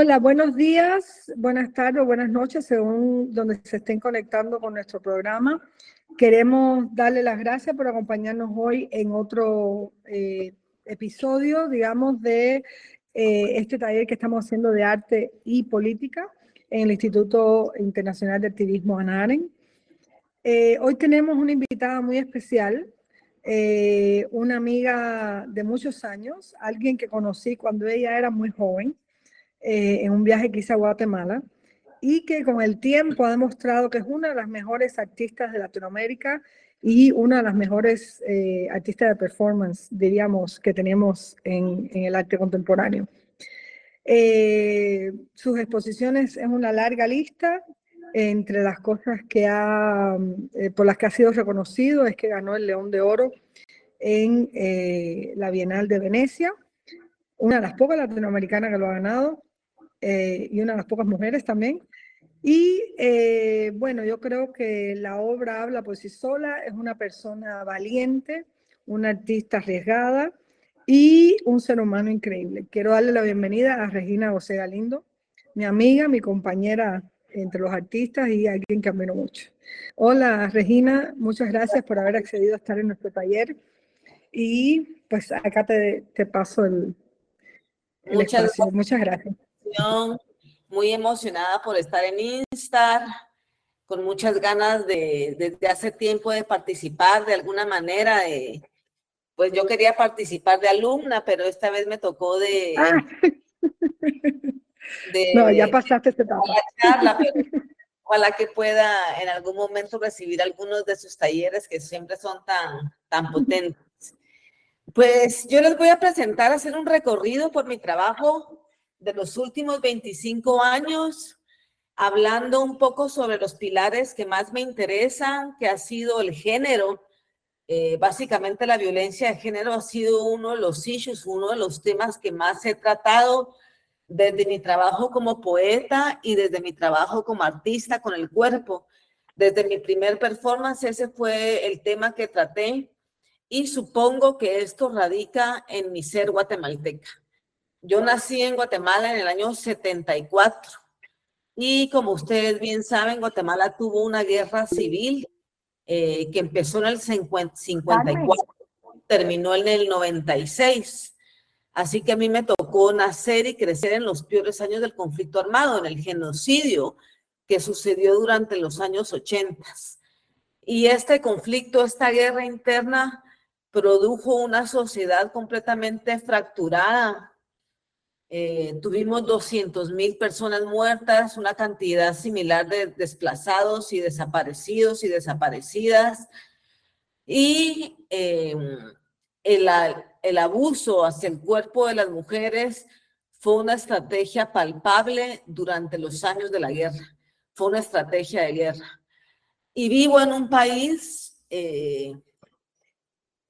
Hola, buenos días, buenas tardes buenas noches, según donde se estén conectando con nuestro programa. Queremos darle las gracias por acompañarnos hoy en otro eh, episodio, digamos, de eh, este taller que estamos haciendo de arte y política en el Instituto Internacional de Activismo ANAREN. Eh, hoy tenemos una invitada muy especial, una amiga de muchos años, alguien que conocí cuando ella era muy joven eh, en un viaje que hice a Guatemala y que con el tiempo ha demostrado que es una de las mejores artistas de Latinoamérica y una de las mejores eh, artistas de performance, diríamos, que tenemos en, en el arte contemporáneo. Eh, sus exposiciones es una larga lista. Entre las cosas que ha, por las que ha sido reconocido es que ganó el León de Oro en la Bienal de Venecia, una de las pocas latinoamericanas que lo ha ganado. Eh, y una de las pocas mujeres también. Y eh, bueno, yo creo que la obra habla por sí sola, es una persona valiente, una artista arriesgada y un ser humano increíble. Quiero darle la bienvenida a Regina José Galindo, mi amiga, mi compañera entre los artistas y alguien que admiro mucho. Hola Regina, muchas gracias por haber accedido a estar en nuestro taller y pues acá te, te paso el, muchas espacio. Muchas gracias muy emocionada por estar en Instar, con muchas ganas de, desde hace tiempo de participar de alguna manera. pues yo quería participar de alumna, pero esta vez me tocó de... Ah. no, ya pasaste etapa. Charla, ojalá que pueda en algún momento recibir algunos de sus talleres que siempre son tan, tan potentes. Pues yo les voy a presentar, hacer un recorrido por mi trabajo de los últimos 25 años, hablando un poco sobre los pilares que más me interesan, que ha sido el género. Eh, básicamente la violencia de género ha sido uno de los issues, uno de los temas que más he tratado desde mi trabajo como poeta y desde mi trabajo como artista con el cuerpo. Desde mi primer performance, ese fue el tema que traté y supongo que esto radica en mi ser guatemalteca. Yo nací en Guatemala en el año 74 y como ustedes bien saben, Guatemala tuvo una guerra civil eh, que empezó en el 54, terminó en el 96. Así que a mí me tocó nacer y crecer en los peores años del conflicto armado, en el genocidio que sucedió durante los años 80. Y este conflicto, esta guerra interna, produjo una sociedad completamente fracturada, eh, tuvimos 200 mil personas muertas, una cantidad similar de desplazados y desaparecidos y desaparecidas. Y em, el, el abuso hacia el cuerpo de las mujeres fue una estrategia palpable durante los años de la guerra. Fue una estrategia de guerra. Y vivo en un país, eh,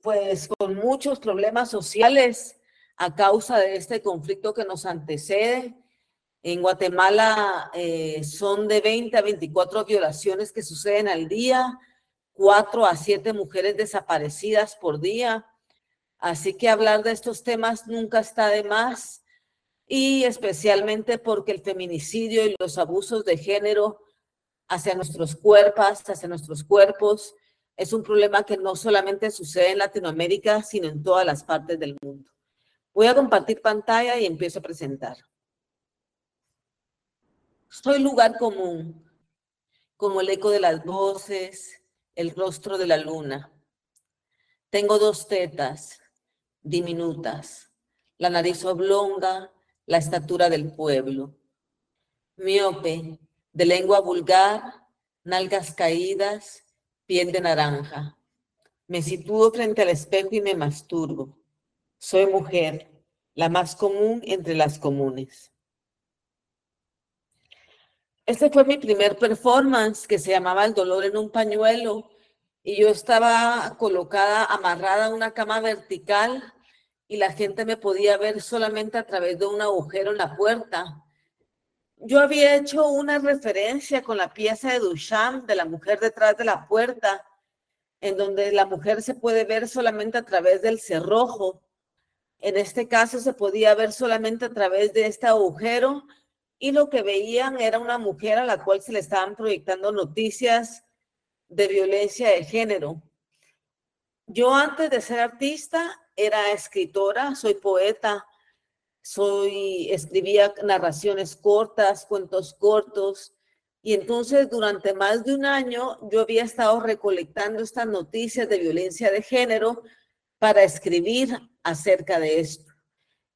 pues, con muchos problemas sociales a causa de este conflicto que nos antecede. En Guatemala eh, son de 20 a 24 violaciones que suceden al día, 4 a 7 mujeres desaparecidas por día. Así que hablar de estos temas nunca está de más y especialmente porque el feminicidio y los abusos de género hacia nuestros cuerpos, hacia nuestros cuerpos, es un problema que no solamente sucede en Latinoamérica, sino en todas las partes del mundo. Voy a compartir pantalla y empiezo a presentar. Soy lugar común, como el eco de las voces, el rostro de la luna. Tengo dos tetas diminutas, la nariz oblonga, la estatura del pueblo. Miope, de lengua vulgar, nalgas caídas, piel de naranja. Me sitúo frente al espejo y me masturbo. Soy mujer, la más común entre las comunes. Este fue mi primer performance que se llamaba El dolor en un pañuelo y yo estaba colocada amarrada a una cama vertical y la gente me podía ver solamente a través de un agujero en la puerta. Yo había hecho una referencia con la pieza de Duchamp de la mujer detrás de la puerta, en donde la mujer se puede ver solamente a través del cerrojo en este caso se podía ver solamente a través de este agujero y lo que veían era una mujer a la cual se le estaban proyectando noticias de violencia de género. Yo antes de ser artista era escritora, soy poeta, soy escribía narraciones cortas, cuentos cortos, y entonces durante más de un año yo había estado recolectando estas noticias de violencia de género para escribir acerca de esto.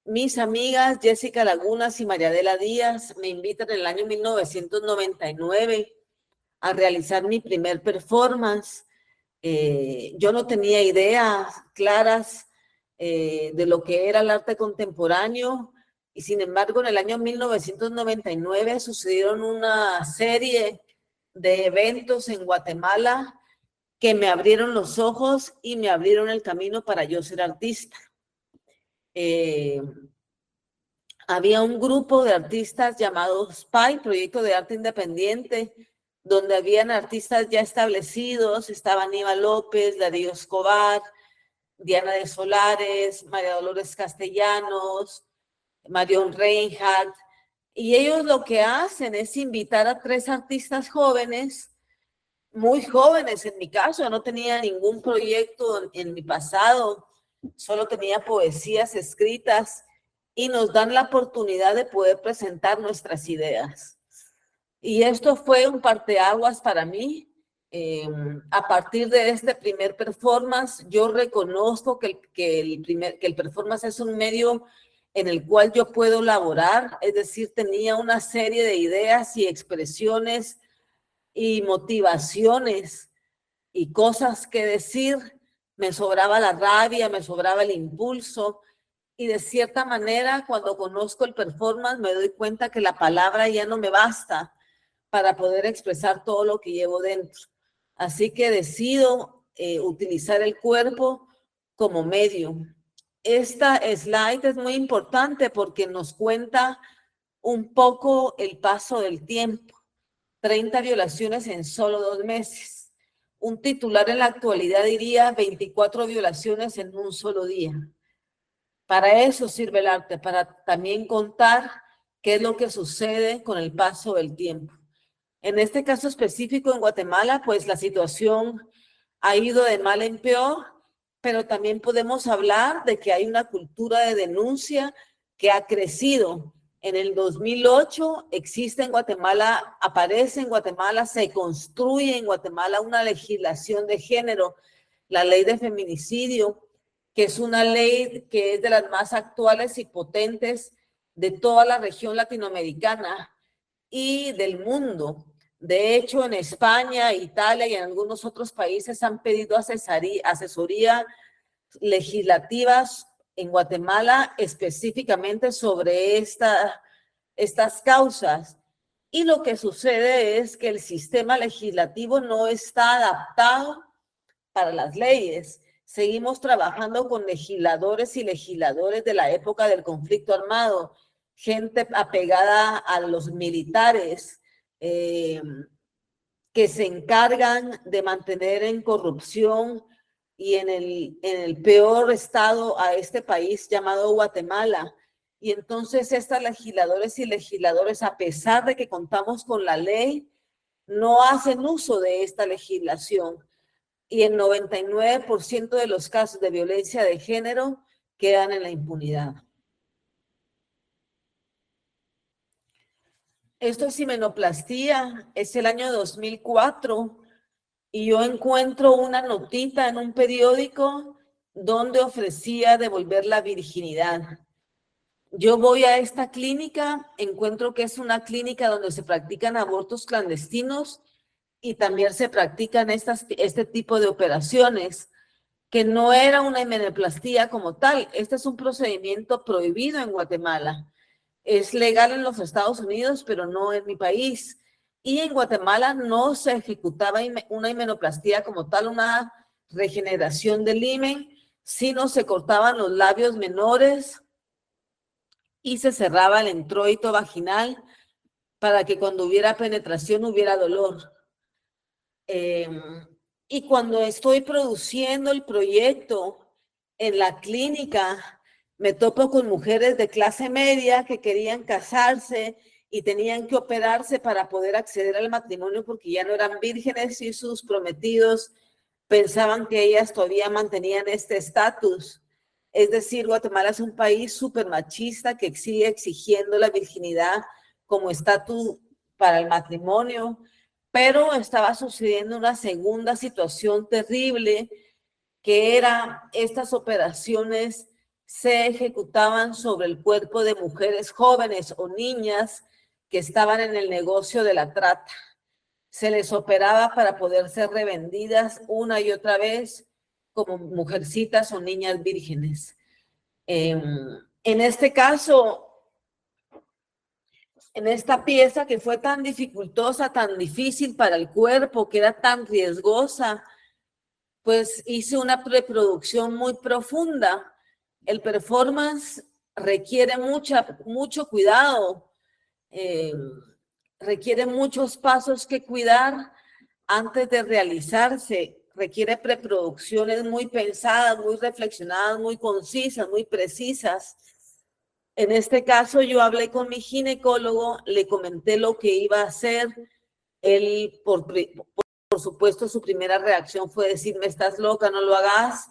Mis amigas Jessica Lagunas y Mariadela Díaz me invitan en el año 1999 a realizar mi primer performance. Eh, yo no tenía ideas claras eh, de lo que era el arte contemporáneo y sin embargo en el año 1999 sucedieron una serie de eventos en Guatemala que me abrieron los ojos y me abrieron el camino para yo ser artista. Eh, había un grupo de artistas llamado SPY, Proyecto de Arte Independiente, donde habían artistas ya establecidos, estaba Aníbal López, Darío Escobar, Diana de Solares, María Dolores Castellanos, Marion Reinhardt, y ellos lo que hacen es invitar a tres artistas jóvenes, muy jóvenes en mi caso, no tenía ningún proyecto en mi pasado, solo tenía poesías escritas y nos dan la oportunidad de poder presentar nuestras ideas. Y esto fue un parteaguas para mí. Em, a partir de este primer performance, yo reconozco que el, que, el primer, que el performance es un medio en el cual yo puedo laborar, es decir, tenía una serie de ideas y expresiones y motivaciones y cosas que decir me sobraba la rabia, me sobraba el impulso. Y de cierta manera, cuando conozco el performance, me doy cuenta que la palabra ya no me basta para poder expresar todo lo que llevo dentro. Así que decido eh, utilizar el cuerpo como medio. Esta slide es muy importante porque nos cuenta un poco el paso del tiempo. 30 violaciones en solo dos meses un titular en la actualidad diría 24 violaciones en un solo día. Para eso sirve el arte, para también contar qué es lo que sucede con el paso del tiempo. En este caso específico en Guatemala, pues la situación ha ido de mal en peor, pero también podemos hablar de que hay una cultura de denuncia que ha crecido en el 2008 existe en Guatemala, aparece en Guatemala, se construye en Guatemala una legislación de género, la ley de feminicidio, que es una ley que es de las más actuales y potentes de toda la región latinoamericana y del mundo. De hecho, en España, Italia y en algunos otros países han pedido asesoría, legislativas en Guatemala específicamente sobre esta, estas causas. Y lo que sucede es que el sistema legislativo no está adaptado para las leyes. Seguimos trabajando con legisladores y legisladores de la época del conflicto armado, gente apegada a los militares eh, que se encargan de mantener en corrupción y en el, en el peor estado a este país llamado Guatemala. Y entonces estas legisladores y legisladores, a pesar de que contamos con la ley, no hacen uso de esta legislación. Y el 99% de los casos de violencia de género quedan en la impunidad. Esto es simenoplastía, es el año 2004 y yo encuentro una notita en un periódico donde ofrecía devolver la virginidad. Yo voy a esta clínica, encuentro que es una clínica donde se practican abortos clandestinos y también se practican este tipo de operaciones, que no era una himeneplastía como tal. Este es un procedimiento prohibido en Guatemala. Es legal en los Estados Unidos, pero no en mi país y en Guatemala no se ejecutaba una himenoplastía como tal, una regeneración del himen, sino se cortaban los labios menores y se cerraba el introito vaginal para que cuando hubiera penetración hubiera dolor. Em, y cuando estoy produciendo el proyecto en la clínica, me topo con mujeres de clase media que querían casarse y tenían que operarse para poder acceder al matrimonio porque ya no eran vírgenes y sus prometidos pensaban que ellas todavía mantenían este estatus. Es decir, Guatemala es un país súper machista que sigue exigiendo la virginidad como estatus para el matrimonio, pero estaba sucediendo una segunda situación terrible que era estas operaciones se ejecutaban sobre el cuerpo de mujeres jóvenes o niñas que estaban en el negocio de la trata. Se les operaba para poder ser revendidas una y otra vez como mujercitas o niñas vírgenes. Em, en este caso, en esta pieza que fue tan dificultosa, tan difícil para el cuerpo, que era tan riesgosa, pues hice una preproducción muy profunda. El performance requiere mucha, mucho cuidado, em, requiere muchos pasos que cuidar antes de realizarse requiere preproducciones muy pensadas, muy reflexionadas, muy concisas, muy precisas. En este caso, yo hablé con mi ginecólogo, le comenté lo que iba a hacer. Él, por, por supuesto, su primera reacción fue decirme, estás loca, no lo hagas,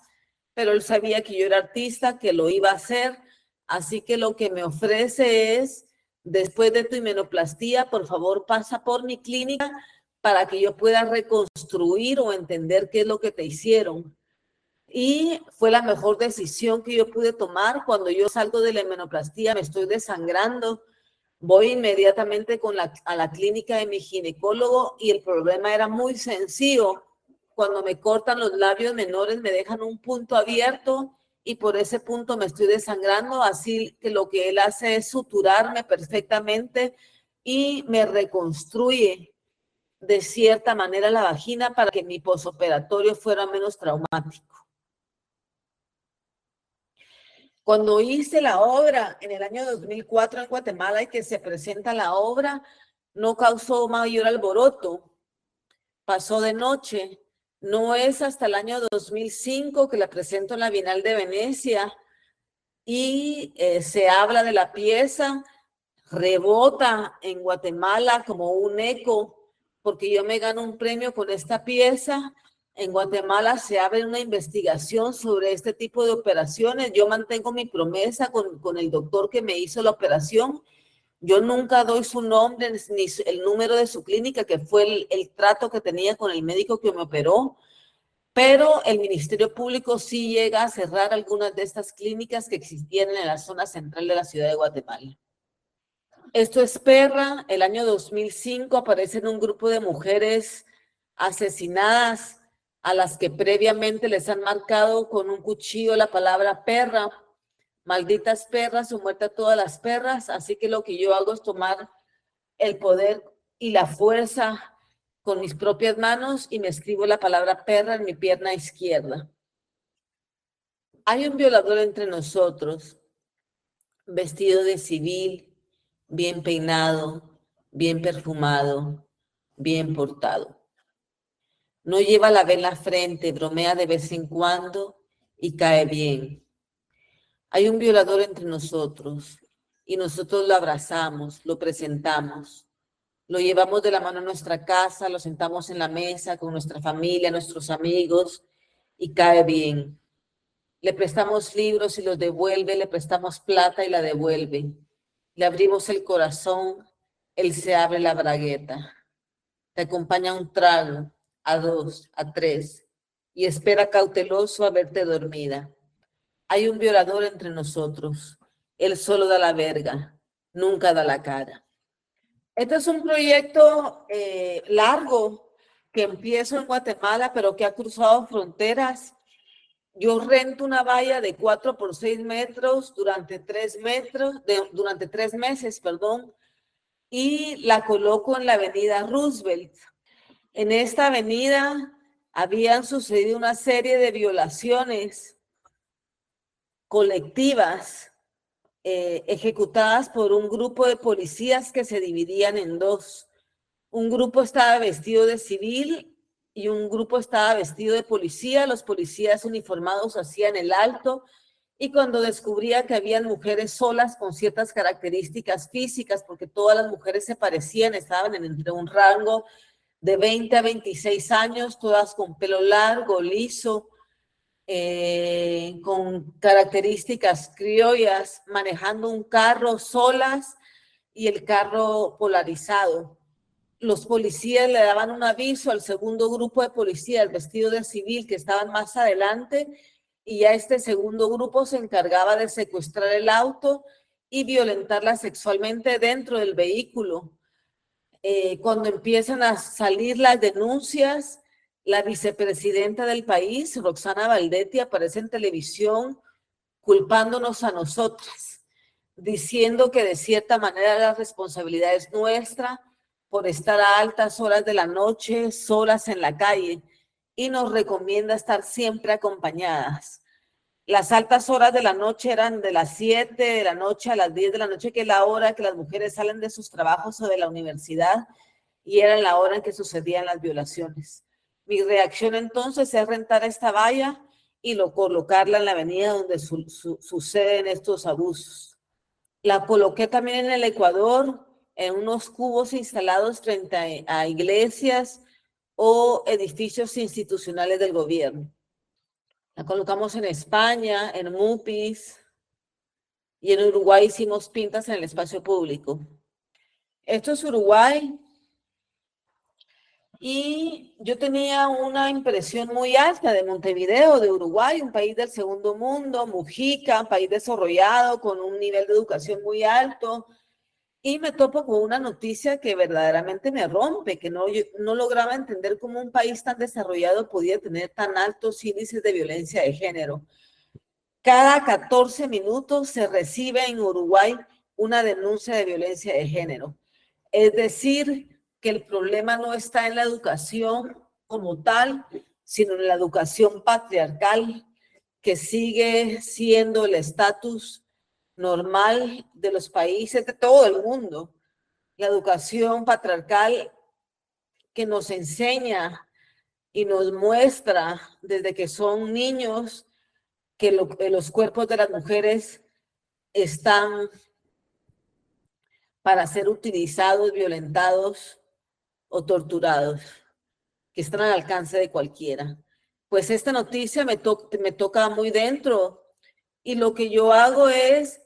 pero él sabía que yo era artista, que lo iba a hacer. Así que lo que me ofrece es, después de tu himenoplastía, por favor, pasa por mi clínica para que yo pueda reconstruir o entender qué es lo que te hicieron. Y fue la mejor decisión que yo pude tomar cuando yo salgo de la hemenoplastía, me estoy desangrando, voy inmediatamente con a la clínica de mi ginecólogo y el problema era muy sencillo. Cuando me cortan los labios menores me dejan un punto abierto y por ese punto me estoy desangrando, así que lo que él hace es suturarme perfectamente y me reconstruye de cierta manera la vagina para que mi posoperatorio fuera menos traumático. Cuando hice la obra en el año 2004 en Guatemala y que se presenta la obra, no causó mayor alboroto. Pasó de noche. No es hasta el año 2005 que la presento en la Bienal de Venecia y eh, se habla de la pieza, rebota en Guatemala como un eco porque yo me gano un premio con esta pieza. En Guatemala se abre una investigación sobre este tipo de operaciones. Yo mantengo mi promesa con, con el doctor que me hizo la operación. Yo nunca doy su nombre ni el número de su clínica, que fue el, trato que tenía con el médico que me operó. Pero el Ministerio Público sí llega a cerrar algunas de estas clínicas que existían en la zona central de la ciudad de Guatemala. Esto es Perra. El año 2005 aparecen un grupo de mujeres asesinadas a las que previamente les han marcado con un cuchillo la palabra perra. Malditas perras o muerta todas las perras. Así que lo que yo hago es tomar el poder y la fuerza con mis propias manos y me escribo la palabra perra en mi pierna izquierda. Hay un violador entre nosotros, vestido de civil, bien peinado, bien perfumado, bien portado. No lleva la vela en la frente, bromea de vez en cuando y cae bien. Hay un violador entre nosotros y nosotros lo abrazamos, lo presentamos, lo llevamos de la mano a nuestra casa, lo sentamos en la mesa con nuestra familia, nuestros amigos y cae bien. Le prestamos libros y los devuelve, le prestamos plata y la devuelve le abrimos el corazón, él se abre la bragueta. Te acompaña un trago, a dos, a tres, y espera cauteloso a verte dormida. Hay un violador entre nosotros. Él solo da la verga, nunca da la cara. Este es un proyecto eh, largo que empiezo en Guatemala, pero que ha cruzado fronteras yo rento una valla de 4 por 6 metros durante 3 metros, durante tres meses, perdón, y la coloco en la avenida Roosevelt. En esta avenida habían sucedido una serie de violaciones colectivas eh, ejecutadas por un grupo de policías que se dividían en dos. Un grupo estaba vestido de civil y un grupo estaba vestido de policía. Los policías uniformados hacían el alto y cuando descubría que habían mujeres solas con ciertas características físicas, porque todas las mujeres se parecían, estaban entre un rango de 20 a 26 años, todas con pelo largo, liso, eh, con características criollas, manejando un carro solas y el carro polarizado. Los policías le daban un aviso al segundo grupo de policías vestidos de civil que estaban más adelante y ya este segundo grupo se encargaba de secuestrar el auto y violentarla sexualmente dentro del vehículo. Eh, cuando empiezan a salir las denuncias, la vicepresidenta del país, Roxana Valdetti, aparece en televisión culpándonos a nosotras, diciendo que de cierta manera la responsabilidad es nuestra por estar a altas horas de la noche solas en la calle y nos recomienda estar siempre acompañadas. Las altas horas de la noche eran de las 7 de la noche a las 10 de la noche, que es la hora que las mujeres salen de sus trabajos o de la universidad, y era la hora en que sucedían las violaciones. Mi reacción entonces es rentar esta valla y lo, colocarla en la avenida donde suceden estos abusos. La coloqué también en el Ecuador, en unos cubos instalados frente a iglesias, o edificios institucionales del gobierno. La colocamos en España, en MUPIs y en Uruguay hicimos pintas en el espacio público. Esto es Uruguay. Y yo tenía una impresión muy alta de Montevideo, de Uruguay, un país del segundo mundo, Mujica, un país desarrollado con un nivel de educación muy alto, y me topo con una noticia que verdaderamente me rompe, que no, no lograba entender cómo un país tan desarrollado podía tener tan altos índices de violencia de género. Cada 14 minutos se recibe en Uruguay una denuncia de violencia de género. Es decir, que el problema no está en la educación como tal, sino en la educación patriarcal que sigue siendo el estatus normal de los países de todo el mundo. La educación patriarcal que nos enseña y nos muestra desde que son niños que los cuerpos de las mujeres están para ser utilizados, violentados o torturados, que están al alcance de cualquiera. Pues esta noticia me, me toca muy dentro y lo que yo hago es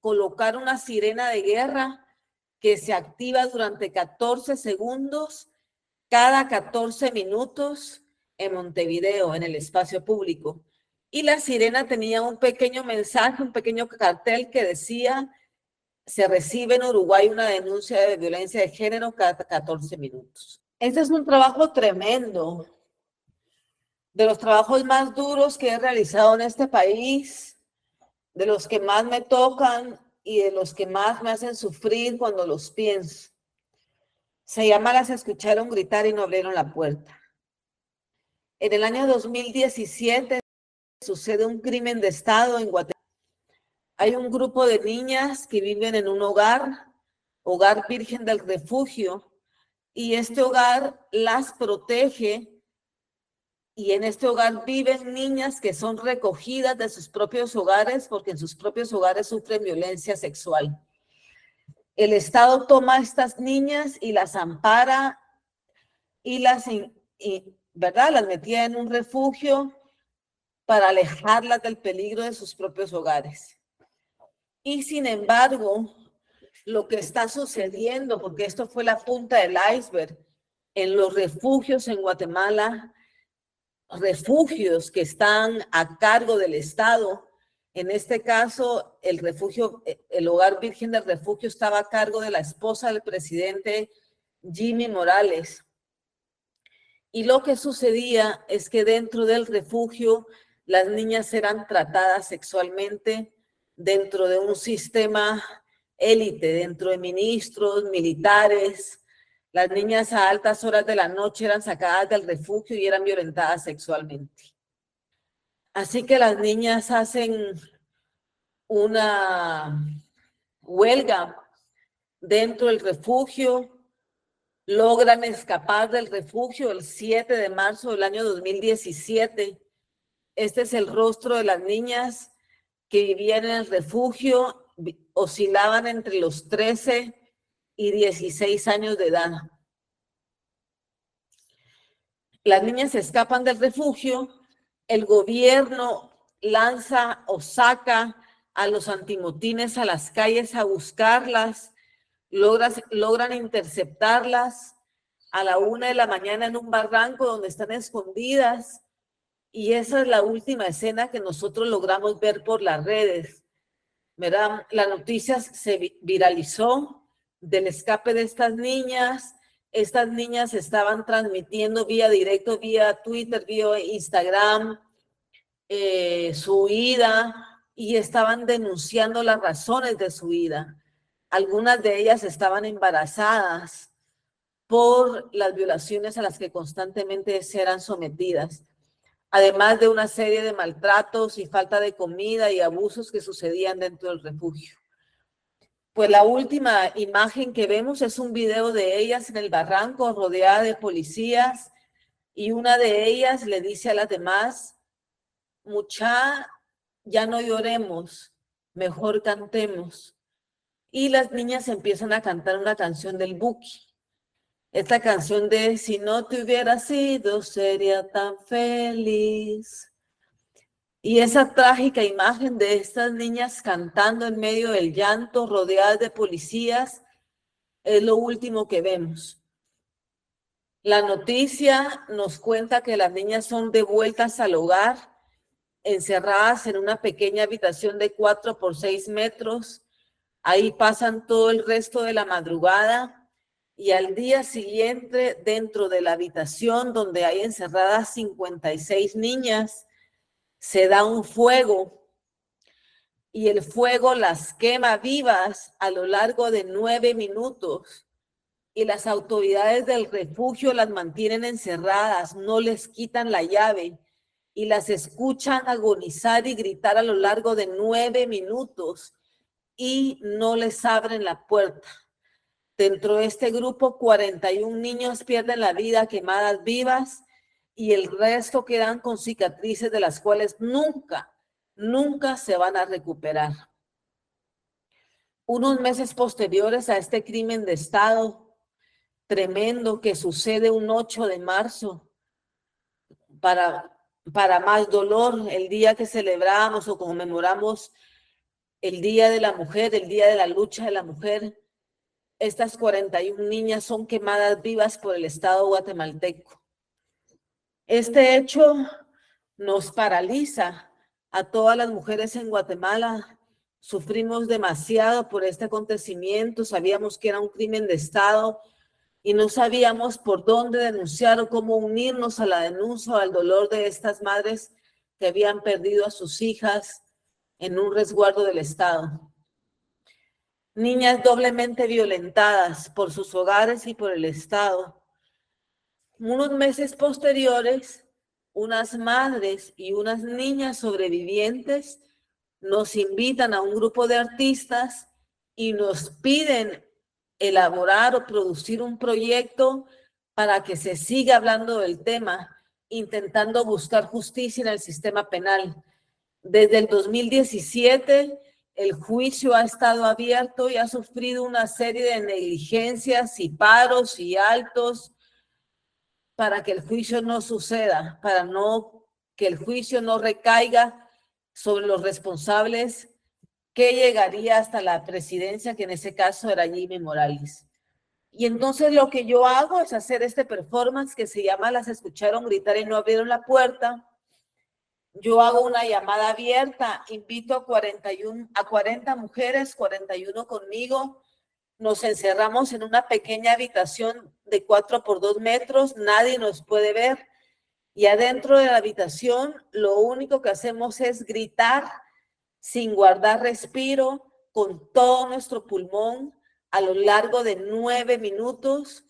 colocar una sirena de guerra que se activa durante 14 segundos cada 14 minutos en Montevideo, en el espacio público. Y la sirena tenía un pequeño mensaje, un pequeño cartel que decía, se recibe en Uruguay una denuncia de violencia de género cada 14 minutos. Este es un trabajo tremendo, de los trabajos más duros que he realizado en este país de los que más me tocan y de los que más me hacen sufrir cuando los pienso. Se llama Las escucharon gritar y no abrieron la puerta. En el año 2017 sucede un crimen de Estado en Guatemala. Hay un grupo de niñas que viven en un hogar, hogar virgen del refugio, y este hogar las protege y en este hogar viven niñas que son recogidas de sus propios hogares porque en sus propios hogares sufren violencia sexual. El Estado toma a estas niñas y las ampara y las, ¿verdad? Las metía en un refugio para alejarlas del peligro de sus propios hogares. Y sin embargo, lo que está sucediendo, porque esto fue la punta del iceberg, en los refugios en Guatemala refugios que están a cargo del Estado. En este caso, el refugio, el hogar virgen del refugio estaba a cargo de la esposa del presidente Jimmy Morales. Y lo que sucedía es que dentro del refugio las niñas eran tratadas sexualmente dentro de un sistema élite, dentro de ministros, militares, las niñas a altas horas de la noche eran sacadas del refugio y eran violentadas sexualmente. Así que las niñas hacen una huelga dentro del refugio, logran escapar del refugio el 7 de marzo del año 2017. Este es el rostro de las niñas que vivían en el refugio oscilaban entre los 13 y 16 años de edad. Las niñas escapan del refugio, el gobierno lanza o saca a los antimotines a las calles a buscarlas, logran interceptarlas a la una de la mañana en un barranco donde están escondidas. Y esa es la última escena que nosotros logramos ver por las redes. La noticia se viralizó del escape de estas niñas. Estas niñas estaban transmitiendo vía directo, vía Twitter, vía Instagram, eh, su huida y estaban denunciando las razones de su huida. Algunas de ellas estaban embarazadas por las violaciones a las que constantemente eran sometidas, además de una serie de maltratos y falta de comida y abusos que sucedían dentro del refugio. Pues la última imagen que vemos es un video de ellas en el barranco rodeada de policías y una de ellas le dice a las demás, mucha, ya no lloremos, mejor cantemos. Y las niñas empiezan a cantar una canción del Buki. Esta canción de Si no te hubiera sido, sería tan feliz. Y esa trágica imagen de estas niñas cantando en medio del llanto, rodeadas de policías, es lo último que vemos. La noticia nos cuenta que las niñas son devueltas al hogar encerradas en una pequeña habitación de cuatro por seis metros. Ahí pasan todo el resto de la madrugada y al día siguiente dentro de la habitación donde hay encerradas 56 niñas, se da un fuego y el fuego las quema vivas a lo largo de nueve minutos y las autoridades del refugio las mantienen encerradas, no les quitan la llave y las escuchan agonizar y gritar a lo largo de nueve minutos y no les abren la puerta. Dentro de este grupo, 41 niños pierden la vida quemadas vivas y el resto quedan con cicatrices de las cuales nunca, nunca se van a recuperar. Unos meses posteriores a este crimen de Estado tremendo que sucede un 8 de marzo para para más dolor, el día que celebramos o conmemoramos el Día de la Mujer, el Día de la Lucha de la Mujer, estas 41 niñas son quemadas vivas por el Estado guatemalteco. Este hecho nos paraliza a todas las mujeres en Guatemala. Sufrimos demasiado por este acontecimiento, sabíamos que era un crimen de Estado, y no sabíamos por dónde denunciar o cómo unirnos a la denuncia o al dolor de estas madres que habían perdido a sus hijas en un resguardo del Estado. Niñas doblemente violentadas por sus hogares y por el Estado. Unos meses posteriores, unas madres y unas niñas sobrevivientes nos invitan a un grupo de artistas y nos piden elaborar o producir un proyecto para que se siga hablando del tema, intentando buscar justicia en el sistema penal. Desde el 2017, el juicio ha estado abierto y ha sufrido una serie de negligencias y paros y altos para que el juicio no suceda, para no que el juicio no recaiga sobre los responsables que llegaría hasta la presidencia, que en ese caso era Jimmy Morales. Y entonces lo que yo hago es hacer este performance que se llama Las escucharon gritar y no abrieron la puerta. Yo hago una llamada abierta, invito a 41 a 40 mujeres, 41 conmigo. Nos encerramos en una pequeña habitación de 4 por 2 metros, nadie nos puede ver. Y adentro de la habitación lo único que hacemos es gritar sin guardar respiro, con todo nuestro pulmón a lo largo de nueve minutos,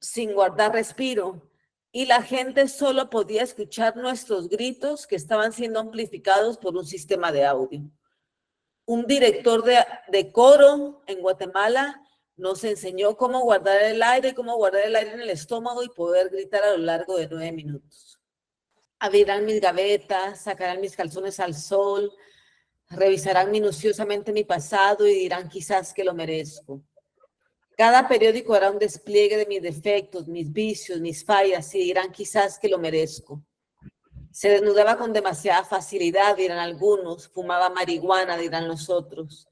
sin guardar respiro. Y la gente solo podía escuchar nuestros gritos que estaban siendo amplificados por un sistema de audio. Un director de, coro en Guatemala nos enseñó cómo guardar el aire, cómo guardar el aire en el estómago y poder gritar a lo largo de nueve minutos. Abrirán mis gavetas, sacarán mis calzones al sol, Revisarán minuciosamente mi pasado y dirán quizás que lo merezco. Cada periódico hará un despliegue de mis defectos, mis vicios, mis fallas y dirán quizás que lo merezco. Se desnudaba con demasiada facilidad, dirán algunos, fumaba marihuana, dirán los otros.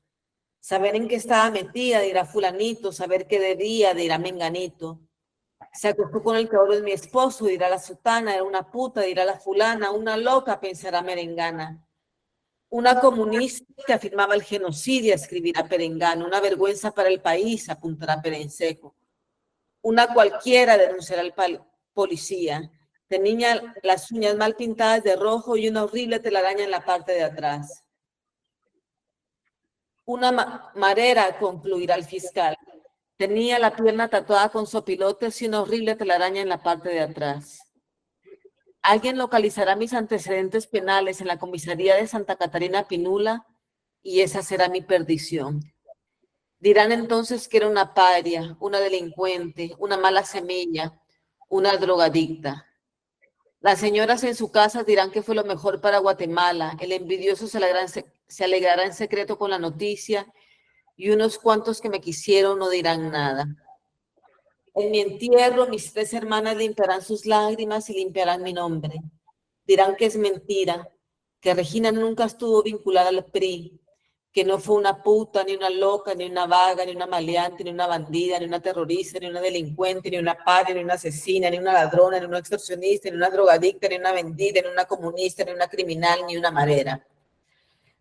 Saber en qué estaba metida, dirá fulanito, saber qué debía, dirá menganito. Se acostó con el que ahora es mi esposo, dirá la sutana, era una puta, dirá la fulana, una loca, pensará merengana. Una comunista que afirmaba el genocidio, escribirá Perengano. Una vergüenza para el país, apuntará Perenseco. Una cualquiera denunciará al policía. Tenía las uñas mal pintadas de rojo y una horrible telaraña en la parte de atrás. Una marera, concluirá el fiscal. Tenía la pierna tatuada con sopilotes y una horrible telaraña en la parte de atrás. Alguien localizará mis antecedentes penales en la comisaría de Santa Catarina Pinula y esa será mi perdición. Dirán entonces que era una paria, una delincuente, una mala semilla, una drogadicta. Las señoras en su casa dirán que fue lo mejor para Guatemala. El envidioso se alegrará, se alegrará en secreto con la noticia y unos cuantos que me quisieron no dirán nada. En mi entierro, mis tres hermanas limpiarán sus lágrimas y limpiarán mi nombre. Dirán que es mentira, que Regina nunca estuvo vinculada al PRI, que no fue una puta, ni una loca, ni una vaga, ni una maleante, ni una bandida, ni una terrorista, ni una delincuente, ni una padre, ni una asesina, ni una ladrona, ni una extorsionista, ni una drogadicta, ni una vendida, ni una comunista, ni una criminal, ni una marera.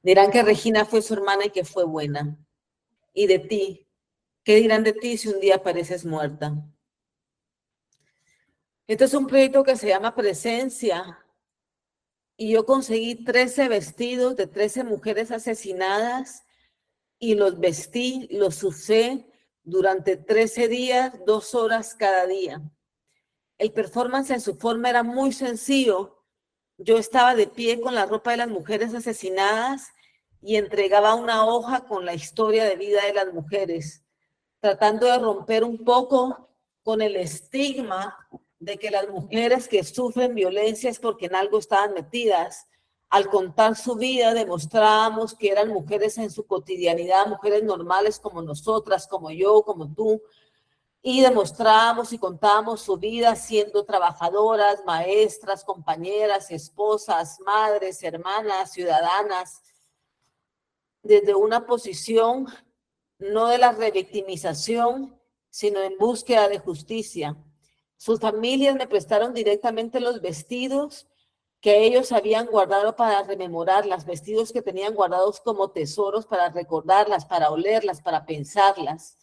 Dirán que Regina fue su hermana y que fue buena. Y de ti, ¿Qué dirán de ti si un día apareces muerta? Este es un proyecto que se llama Presencia. Y yo conseguí 13 vestidos de 13 mujeres asesinadas y los vestí, los usé durante 13 días, dos horas cada día. El performance en su forma era muy sencillo. Yo estaba de pie con la ropa de las mujeres asesinadas y entregaba una hoja con la historia de vida de las mujeres tratando de romper un poco con el estigma de que las mujeres que sufren violencia es porque en algo estaban metidas. Al contar su vida, demostrábamos que eran mujeres en su cotidianidad, mujeres normales como nosotras, como yo, como tú, y demostrábamos y contábamos su vida siendo trabajadoras, maestras, compañeras, esposas, madres, hermanas, ciudadanas, desde una posición no de la revictimización, sino en búsqueda de justicia. Sus familias me prestaron directamente los vestidos que ellos habían guardado para rememorar, los vestidos que tenían guardados como tesoros para recordarlas, para olerlas, para pensarlas.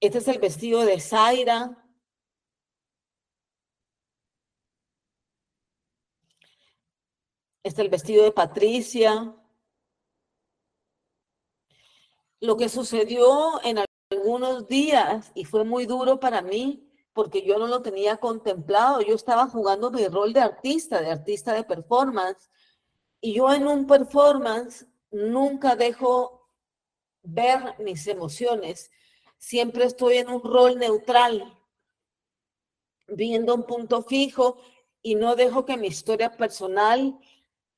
Este es el vestido de Zaira. Este es el vestido de Patricia. Lo que sucedió en algunos días y fue muy duro para mí porque yo no lo tenía contemplado. Yo estaba jugando mi rol de artista, de artista de performance. Y yo en un performance nunca dejo ver mis emociones. Siempre estoy en un rol neutral, viendo un punto fijo y no dejo que mi historia personal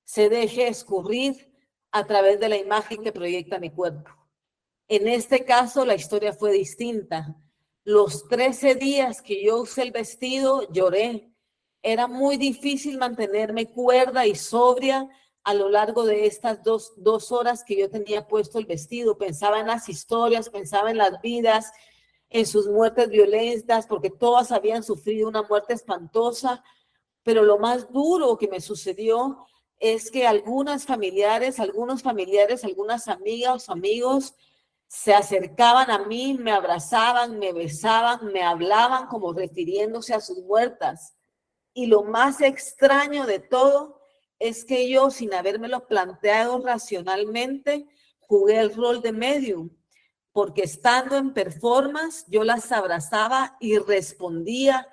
se deje escurrir a través de la imagen que proyecta mi cuerpo. En este caso, la historia fue distinta. Los 13 días que yo usé el vestido, lloré. Era muy difícil mantenerme cuerda y sobria a lo largo de estas dos, dos horas que yo tenía puesto el vestido. Pensaba en las historias, pensaba en las vidas, en sus muertes violentas, porque todas habían sufrido una muerte espantosa. Pero lo más duro que me sucedió es que algunas familiares, algunos familiares, algunas amigas o amigos se acercaban a mí, me abrazaban, me besaban, me hablaban como refiriéndose a sus muertas. Y lo más extraño de todo es que yo, sin habérmelo planteado racionalmente, jugué el rol de medium, porque estando en performance, yo las abrazaba y respondía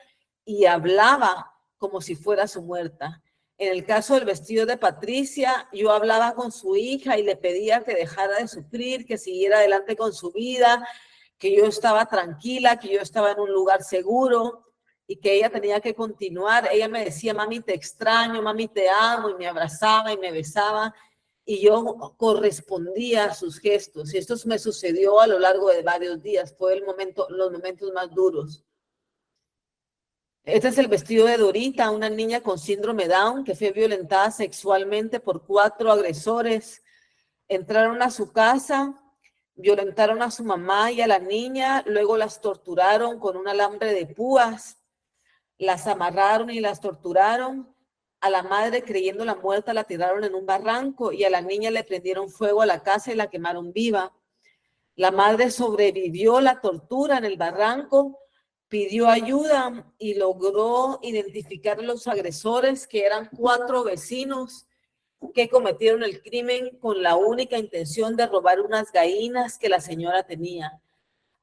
y hablaba como si fuera su muerta. En el caso del vestido de Patricia, yo hablaba con su hija y le pedía que dejara de sufrir, que siguiera adelante con su vida, que yo estaba tranquila, que yo estaba en un lugar seguro y que ella tenía que continuar. Ella me decía, mami, te extraño, mami, te amo, y me abrazaba y me besaba. y yo correspondía a sus gestos. Y esto me sucedió a lo largo de varios días. Fue el momento, los momentos más duros. Este es el vestido de Dorita, una niña con síndrome Down que fue violentada sexualmente por cuatro agresores. Entraron a su casa, violentaron a su mamá y a la niña, luego las torturaron con un alambre de púas, las amarraron y las torturaron a la madre creyendo la muerta la tiraron en un barranco y a la niña le prendieron fuego a la casa y la quemaron viva. La madre sobrevivió la tortura en el barranco, pidió ayuda y logró identificar a los agresores, que eran cuatro vecinos que cometieron el crimen con la única intención de robar unas gallinas que la señora tenía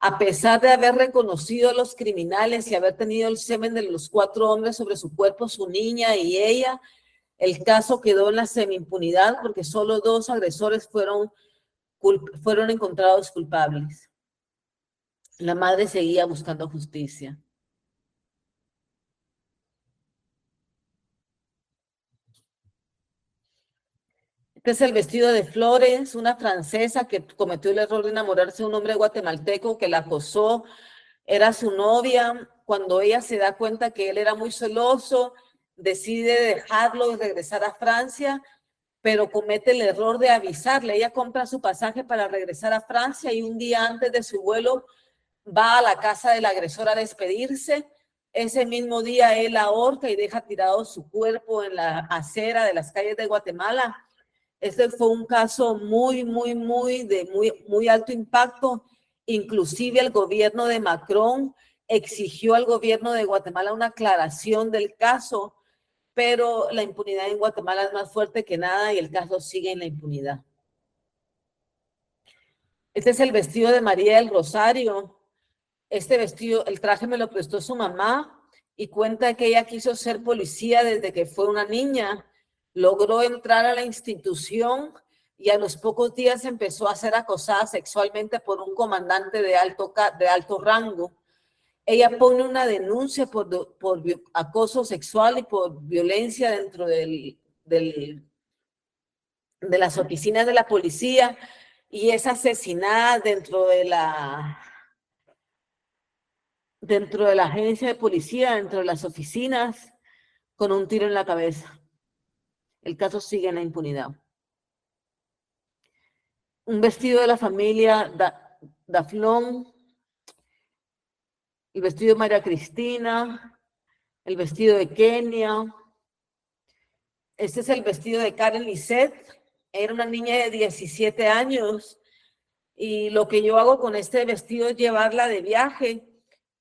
a pesar de haber reconocido a los criminales y haber tenido el semen de los cuatro hombres sobre su cuerpo, su niña y ella, el caso quedó en la semi-impunidad porque solo dos agresores fueron, fueron encontrados culpables. La madre seguía buscando justicia. Este es el vestido de Flores, una francesa que cometió el error de enamorarse de un hombre guatemalteco que la acosó, era su novia. Cuando ella se da cuenta que él era muy celoso, decide dejarlo y regresar a Francia, pero comete el error de avisarle. Ella compra su pasaje para regresar a Francia y un día antes de su vuelo va a la casa del agresor a despedirse. Ese mismo día él ahorca y deja tirado su cuerpo en la acera de las calles de Guatemala este fue un caso muy, muy, muy de muy, muy alto impacto. Inclusive el gobierno de Macron exigió al gobierno de Guatemala una aclaración del caso, pero la impunidad en Guatemala es más fuerte que nada y el caso sigue en la impunidad. Este es el vestido de María del Rosario. Este vestido, el traje me lo prestó su mamá y cuenta que ella quiso ser policía desde que fue una niña logró entrar a la institución y a los pocos días empezó a ser acosada sexualmente por un comandante de alto, de alto rango. Ella pone una denuncia por, por acoso sexual y por violencia dentro del, del, de las oficinas de la policía y es asesinada dentro de la dentro de la agencia de policía, dentro de las oficinas, con un tiro en la cabeza. El caso sigue en la impunidad. Un vestido de la familia Daflón, el vestido de María Cristina, el vestido de Kenia. Este es el vestido de Karen Lisset. Era una niña de 17 años y lo que yo hago con este vestido es llevarla de viaje.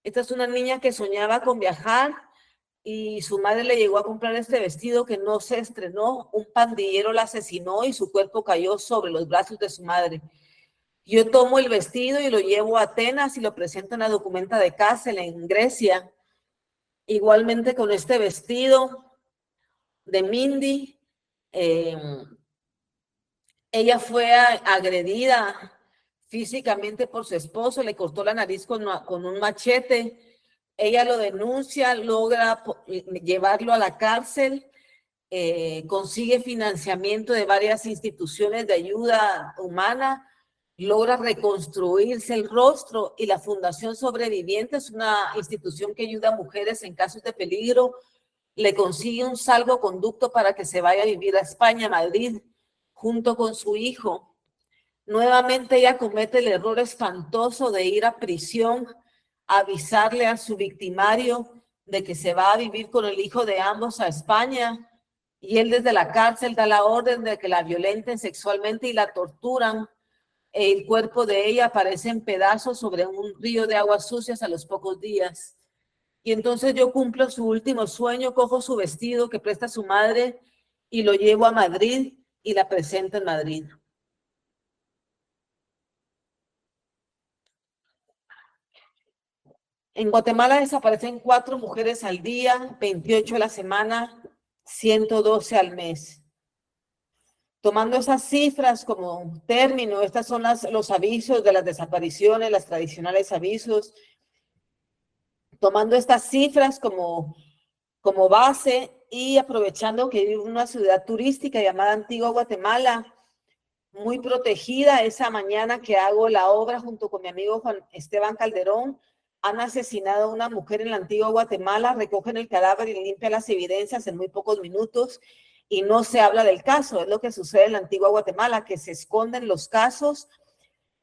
Esta es una niña que soñaba con viajar y su madre le llegó a comprar este vestido que no se estrenó. Un pandillero la asesinó y su cuerpo cayó sobre los brazos de su madre. Yo tomo el vestido y lo llevo a Atenas y lo presento en la documenta de Kassel en Grecia. Igualmente con este vestido de Mindy, em, ella fue agredida físicamente por su esposo, le cortó la nariz con, con un machete. Ella lo denuncia, logra eh, llevarlo a la cárcel, eh, consigue financiamiento de varias instituciones de ayuda humana, logra reconstruirse el rostro y la Fundación Sobreviviente. Es una institución que ayuda a mujeres en casos de peligro, le consigue un salvoconducto para que se vaya a vivir a España, Madrid, junto con su hijo. Nuevamente ella comete el error espantoso de ir a prisión avisarle a su victimario de que se va a vivir con el hijo de ambos a España y él desde la cárcel da la orden de que la violenten sexualmente y la torturan. El cuerpo de ella aparece en pedazos sobre un río de aguas sucias a los pocos días. Y entonces yo cumplo su último sueño, cojo su vestido que presta su madre y lo llevo a Madrid y la presento en Madrid. En Guatemala desaparecen cuatro mujeres al día, 28 a la semana, 112 al mes. Tomando esas cifras como término, estas son los avisos de las desapariciones, las tradicionales avisos. Tomando estas cifras como, como base y aprovechando que vivo en una ciudad turística llamada Antigua Guatemala, muy protegida. Esa mañana que hago la obra junto con mi amigo Juan Esteban Calderón, han asesinado a una mujer en la antigua Guatemala, recogen el cadáver y limpian las evidencias en muy pocos minutos y no se habla del caso. Es lo que sucede en la antigua Guatemala, que se esconden los casos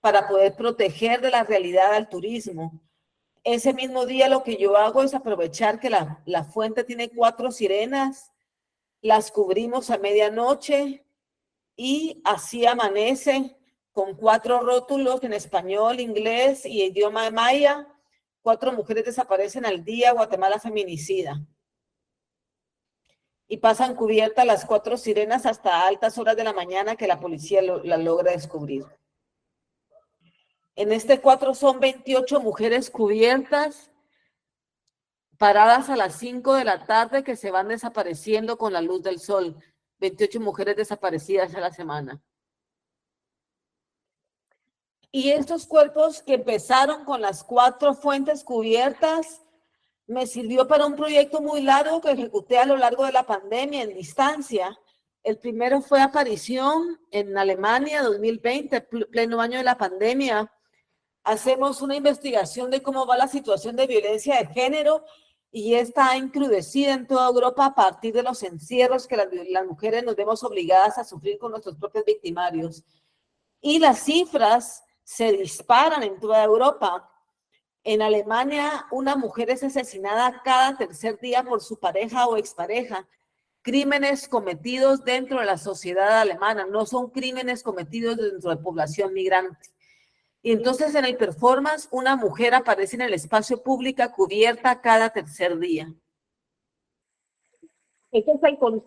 para poder proteger de la realidad al turismo. Ese mismo día lo que yo hago es aprovechar que la, la fuente tiene cuatro sirenas, las cubrimos a medianoche y así amanece con cuatro rótulos en español, inglés y idioma maya Cuatro mujeres desaparecen al día, Guatemala feminicida. Y pasan cubiertas las cuatro sirenas hasta altas horas de la mañana que la policía la logra descubrir. En este cuatro son 28 mujeres cubiertas, paradas a las 5 de la tarde que se van desapareciendo con la luz del sol. 28 mujeres desaparecidas a la semana. Y estos cuerpos que empezaron con las cuatro fuentes cubiertas, me sirvió para un proyecto muy largo que ejecuté a lo largo de la pandemia en distancia. El primero fue aparición en Alemania 2020, pleno año de la pandemia. Hacemos una investigación de cómo va la situación de violencia de género y está encrudecida en toda Europa a partir de los encierros que las, las mujeres nos vemos obligadas a sufrir con nuestros propios victimarios. Y las cifras se disparan en toda Europa. En Alemania, una mujer es asesinada cada tercer día por su pareja o expareja. Crímenes cometidos dentro de la sociedad alemana, no son crímenes cometidos dentro de población migrante. Y entonces en el performance, una mujer aparece en el espacio público cubierta cada tercer día. Esto es,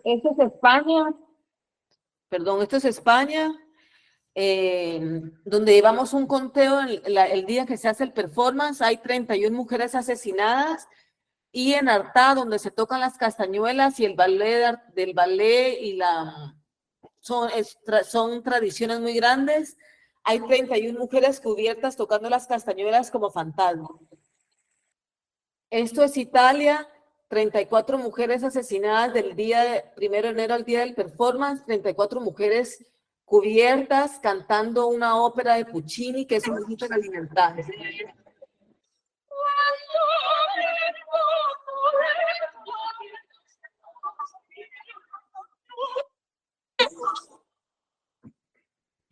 esto es España. Perdón, esto es España. Eh, donde llevamos un conteo el, día que se hace el performance, hay 31 mujeres asesinadas y en Artá, donde se tocan las castañuelas y el ballet del ballet y la son, son tradiciones muy grandes, hay 31 mujeres cubiertas tocando las castañuelas como fantasma. Esto es Italia, 34 mujeres asesinadas del día de, primero de enero al día del performance, 34 mujeres cubiertas cantando una ópera de Puccini que es un alimentar.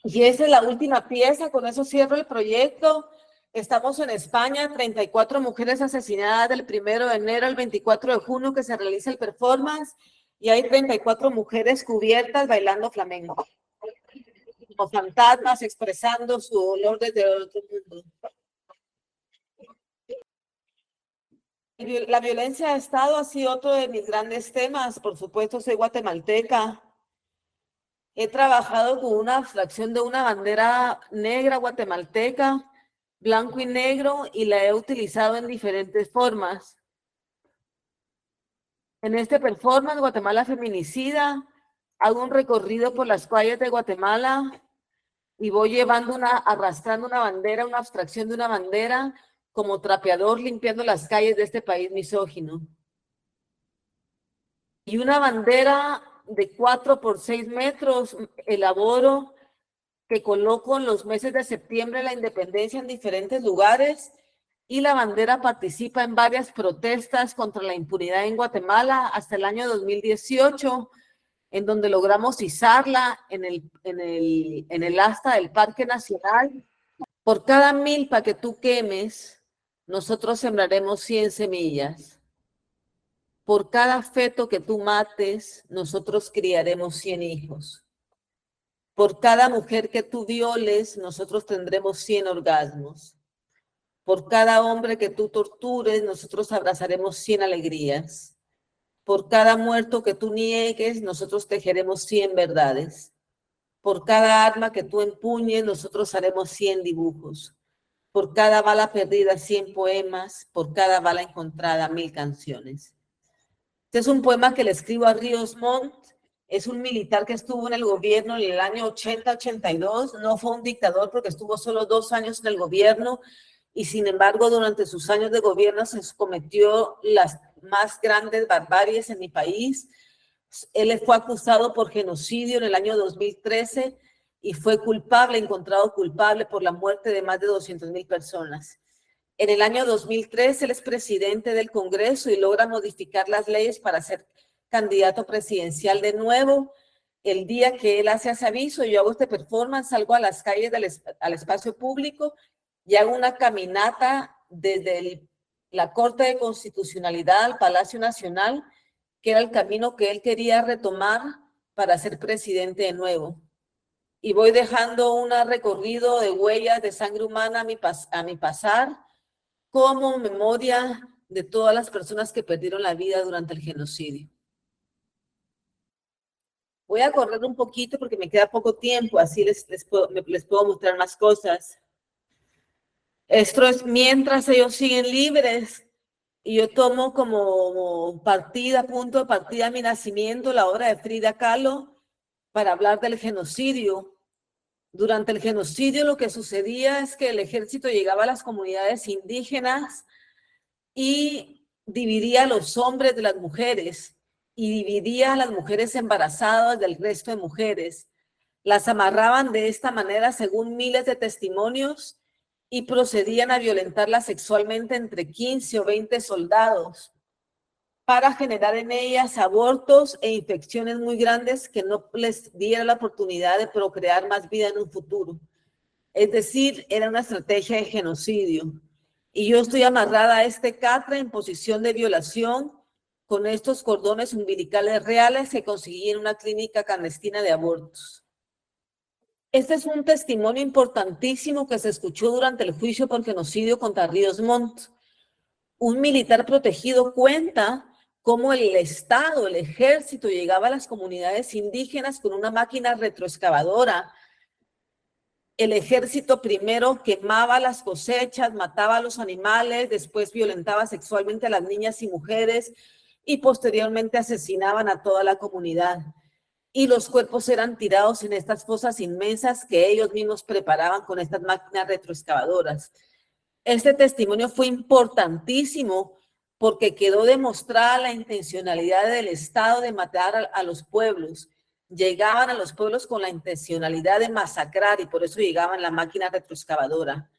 Y esa es la última pieza, con eso cierro el proyecto. Estamos en España, 34 mujeres asesinadas del 1 de enero al 24 de junio que se realiza el performance y hay 34 mujeres cubiertas bailando flamenco fantasmas expresando su dolor desde otro mundo. La violencia de Estado ha sido otro de mis grandes temas. Por supuesto, soy guatemalteca. He trabajado con una abstracción de una bandera negra guatemalteca, blanco y negro, y la he utilizado en diferentes formas. En este performance, Guatemala Feminicida, hago un recorrido por las calles de Guatemala y voy llevando una, arrastrando una bandera, una abstracción de una bandera, como trapeador limpiando las calles de este país misógino. Y una bandera de cuatro por seis metros elaboro que coloco en los meses de septiembre la independencia en diferentes lugares y la bandera participa en varias protestas contra la impunidad en Guatemala hasta el año 2018 en donde logramos izarla en el, en el, en el asta del Parque Nacional. Por cada milpa que tú quemes, nosotros sembraremos 100 semillas. Por cada feto que tú mates, nosotros criaremos 100 hijos. Por cada mujer que tú violes, nosotros tendremos 100 orgasmos. Por cada hombre que tú tortures, nosotros abrazaremos 100 alegrías. Por cada muerto que tú niegues, nosotros tejeremos 100 verdades. Por cada arma que tú empuñes, nosotros haremos 100 dibujos. Por cada bala perdida, 100 poemas. Por cada bala encontrada, mil canciones. Este es un poema que le escribo a Ríos Montt. Es un militar que estuvo en el gobierno en el año 80-82. No fue un dictador porque estuvo solo dos años en el gobierno y sin embargo durante sus años de gobierno se cometió las más grandes barbaries en mi país. Él fue acusado por genocidio en el año 2013 y fue culpable, encontrado culpable por la muerte de más de 200 mil personas. En el año 2003, él es presidente del Congreso y logra modificar las leyes para ser candidato presidencial de nuevo. El día que él hace ese aviso, yo hago este performance, salgo a las calles del al espacio público y hago una caminata desde la Corte de Constitucionalidad al Palacio Nacional, que era el camino que él quería retomar para ser presidente de nuevo. Y voy dejando un recorrido de huellas de sangre humana a mi, mi pasar como memoria de todas las personas que perdieron la vida durante el genocidio. Voy a correr un poquito porque me queda poco tiempo, así les, les, puedo, les puedo mostrar más cosas. Esto es mientras ellos siguen libres y yo tomo como partida, punto de partida mi nacimiento, la obra de Frida Kahlo, para hablar del genocidio durante el genocidio lo que sucedía es que el ejército llegaba a las comunidades indígenas y dividía a los hombres de las mujeres y dividía a las mujeres embarazadas del resto de mujeres. Las amarraban de esta manera según miles de testimonios y procedían a violentarlas sexualmente entre 15 o 20 soldados para generar en ellas abortos e infecciones muy grandes que no les diera la oportunidad de procrear más vida en un futuro. Es decir, era una estrategia de genocidio. Y yo estoy amarrada a este catre en posición de violación con estos cordones umbilicales reales que conseguí en una clínica clandestina de abortos. Este es un testimonio importantísimo que se escuchó durante el juicio por genocidio contra Ríos Montt. Un militar protegido cuenta cómo el Estado, el ejército llegaba a las comunidades indígenas con una máquina retroexcavadora. El ejército primero quemaba las cosechas, mataba a los animales, después violentaba sexualmente a las niñas y mujeres y posteriormente asesinaban a toda la comunidad. Y los cuerpos eran tirados en estas fosas inmensas que ellos mismos preparaban con estas máquinas retroexcavadoras. Este testimonio fue importantísimo porque quedó demostrada la intencionalidad del Estado de matar a, los pueblos. Llegaban a los pueblos con la intencionalidad de masacrar y por eso llegaban la máquina retroexcavadora.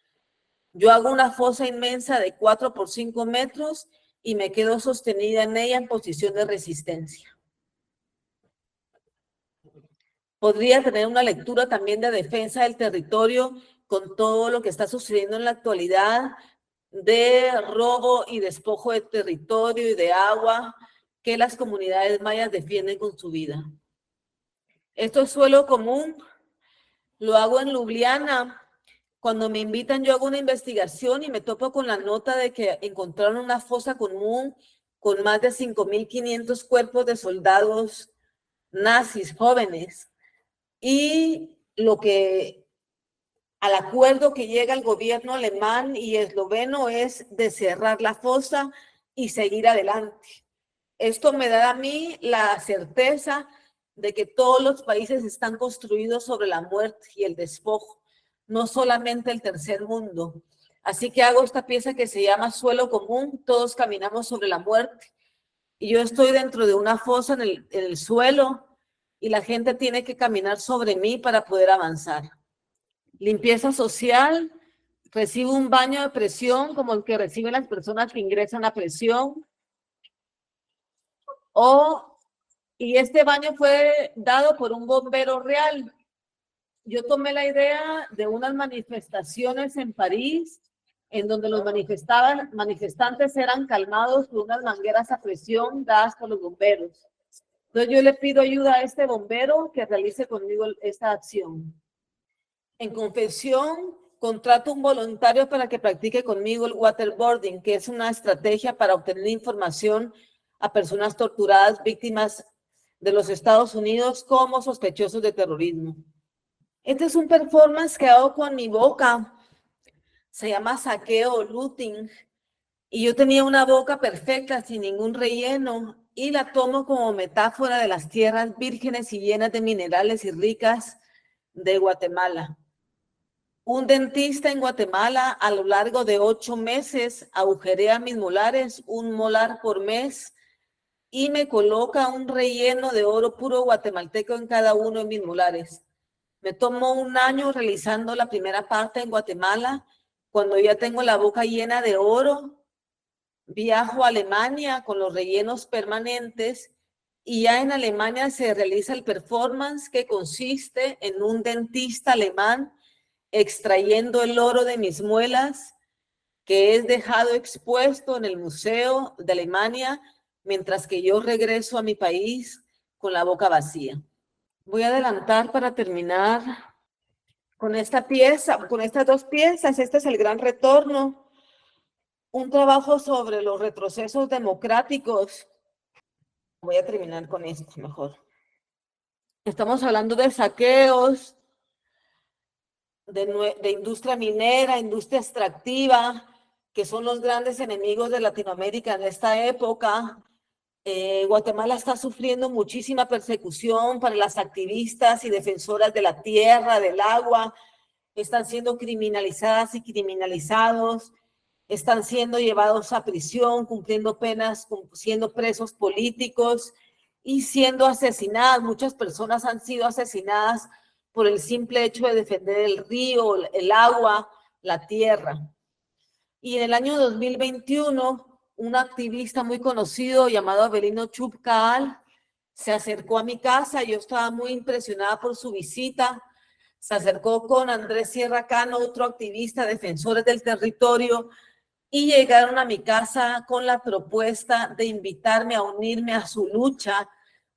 Yo hago una fosa inmensa de 4 por 5 metros y me quedo sostenida en ella en posición de resistencia. Podría tener una lectura también de defensa del territorio con todo lo que está sucediendo en la actualidad, de robo y despojo de territorio y de agua que las comunidades mayas defienden con su vida. Esto es suelo común, lo hago en Ljubljana. Cuando me invitan, yo hago una investigación y me topo con la nota de que encontraron una fosa común con más de 5.500 cuerpos de soldados nazis jóvenes. Y lo que al acuerdo que llega el gobierno alemán y esloveno es de cerrar la fosa y seguir adelante. Esto me da a mí la certeza de que todos los países están construidos sobre la muerte y el despojo, no solamente el tercer mundo. Así que hago esta pieza que se llama Suelo Común, todos caminamos sobre la muerte. Y yo estoy dentro de una fosa en el, en el suelo y la gente tiene que caminar sobre mí para poder avanzar limpieza social, recibo un baño de presión como el que reciben las personas que ingresan a presión. O, y este baño fue dado por un bombero real. Yo tomé la idea de unas manifestaciones en París, en donde los manifestantes eran calmados por unas mangueras a presión dadas por los bomberos. Entonces yo le pido ayuda a este bombero que realice conmigo esta acción. En confesión, contrato un voluntario para que practique conmigo el waterboarding, que es una estrategia para obtener información a personas torturadas, víctimas de los Estados Unidos como sospechosos de terrorismo. Este es un performance que hago con mi boca. Se llama saqueo, looting. Y yo tenía una boca perfecta, sin ningún relleno, y la tomo como metáfora de las tierras vírgenes y llenas de minerales y ricas de Guatemala. Un dentista en Guatemala a lo largo de ocho meses agujerea mis molares, un molar por mes, y me coloca un relleno de oro puro guatemalteco en cada uno de mis molares. Me tomo un año realizando la primera parte en Guatemala. Cuando ya tengo la boca llena de oro, viajo a Alemania con los rellenos permanentes y ya en Alemania se realiza el performance que consiste en un dentista alemán extrayendo el oro de mis muelas que es dejado expuesto en el Museo de Alemania mientras que yo regreso a mi país con la boca vacía. Voy a adelantar para terminar con esta pieza, con estas dos piezas. Este es el gran retorno, un trabajo sobre los retrocesos democráticos. Voy a terminar con esto mejor. Estamos hablando de saqueos, de, de industria minera, industria extractiva, que son los grandes enemigos de Latinoamérica en esta época, eh, Guatemala está sufriendo muchísima persecución para las activistas y defensoras de la tierra, del agua. Están siendo criminalizadas y criminalizados. Están siendo llevados a prisión, cumpliendo penas, siendo presos políticos y siendo asesinadas. Muchas personas han sido asesinadas por el simple hecho de defender el río, el agua, la tierra. Y en el año 2021 un activista muy conocido llamado Abelino Chupcal se acercó a mi casa. Yo estaba muy impresionada por su visita. Se acercó con Andrés Sierra Cano, otro activista, defensores del territorio, y llegaron a mi casa con la propuesta de invitarme a unirme a su lucha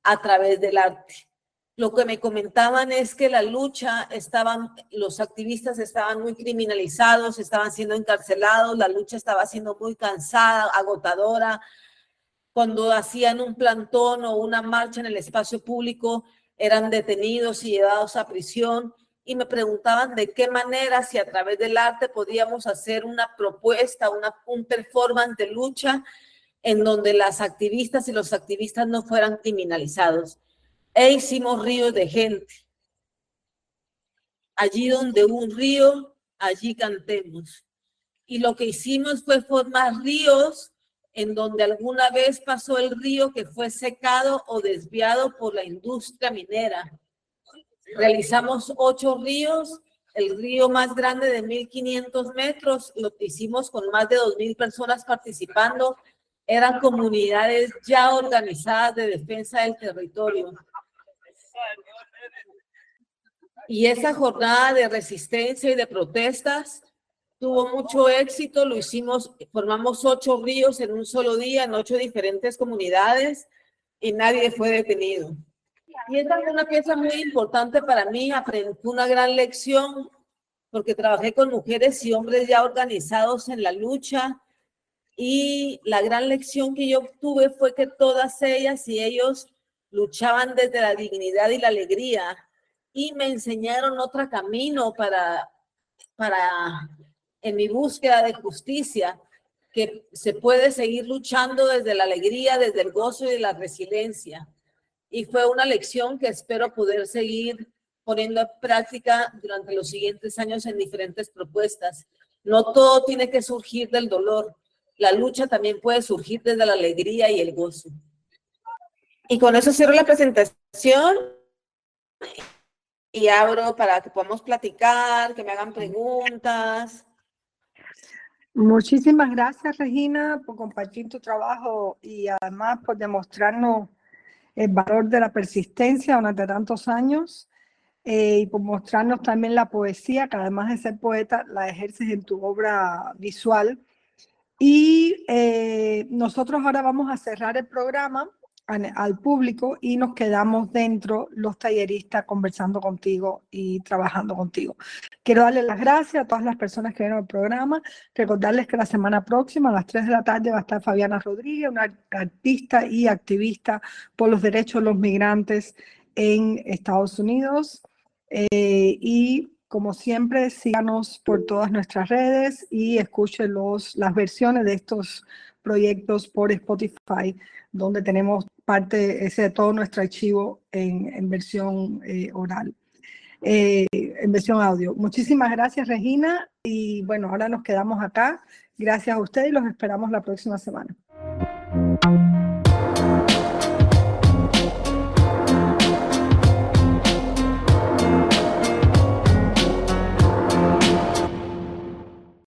a través del arte. Lo que me comentaban es que la lucha estaban, los activistas estaban muy criminalizados, estaban siendo encarcelados, la lucha estaba siendo muy cansada, agotadora. Cuando hacían un plantón o una marcha en el espacio público, eran detenidos y llevados a prisión y me preguntaban de qué manera, si a través del arte podíamos hacer una propuesta, una, un performance de lucha en donde las activistas y los activistas no fueran criminalizados e hicimos ríos de gente. Allí donde un río, allí cantemos. Y lo que hicimos fue formar ríos en donde alguna vez pasó el río que fue secado o desviado por la industria minera. Realizamos ocho ríos, el río más grande de 1.500 metros, lo hicimos con más de 2.000 personas participando, eran comunidades ya organizadas de defensa del territorio. Y esa jornada de resistencia y de protestas tuvo mucho éxito, lo hicimos, formamos ocho ríos en un solo día, en ocho diferentes comunidades y nadie fue detenido. Y esta es una pieza muy importante para mí, aprendí una gran lección porque trabajé con mujeres y hombres ya organizados en la lucha y la gran lección que yo obtuve fue que todas ellas y ellos luchaban desde la dignidad y la alegría y me enseñaron otro camino para, para en mi búsqueda de justicia, que se puede seguir luchando desde la alegría, desde el gozo y de la resiliencia. Y fue una lección que espero poder seguir poniendo en práctica durante los siguientes años en diferentes propuestas. No todo tiene que surgir del dolor. La lucha también puede surgir desde la alegría y el gozo. Y con eso cierro la presentación y abro para que podamos platicar, que me hagan preguntas. Muchísimas gracias, Regina, por compartir tu trabajo y además por demostrarnos el valor de la persistencia durante tantos años eh, y por mostrarnos también la poesía, que además de ser poeta, la ejerces en tu obra visual. Y eh, nosotros ahora vamos a cerrar el programa al público y nos quedamos dentro los talleristas conversando contigo y trabajando contigo. Quiero darle las gracias a todas las personas que vieron el programa, recordarles que la semana próxima a las 3 de la tarde va a estar Fabiana Rodríguez, una artista y activista por los derechos de los migrantes en Estados Unidos. Eh, y como siempre, síganos por todas nuestras redes y escuchen las versiones de estos proyectos por Spotify, donde tenemos parte ese de todo nuestro archivo en, en versión eh, oral, eh, en versión audio. Muchísimas gracias, Regina. Y bueno, ahora nos quedamos acá. Gracias a ustedes y los esperamos la próxima semana.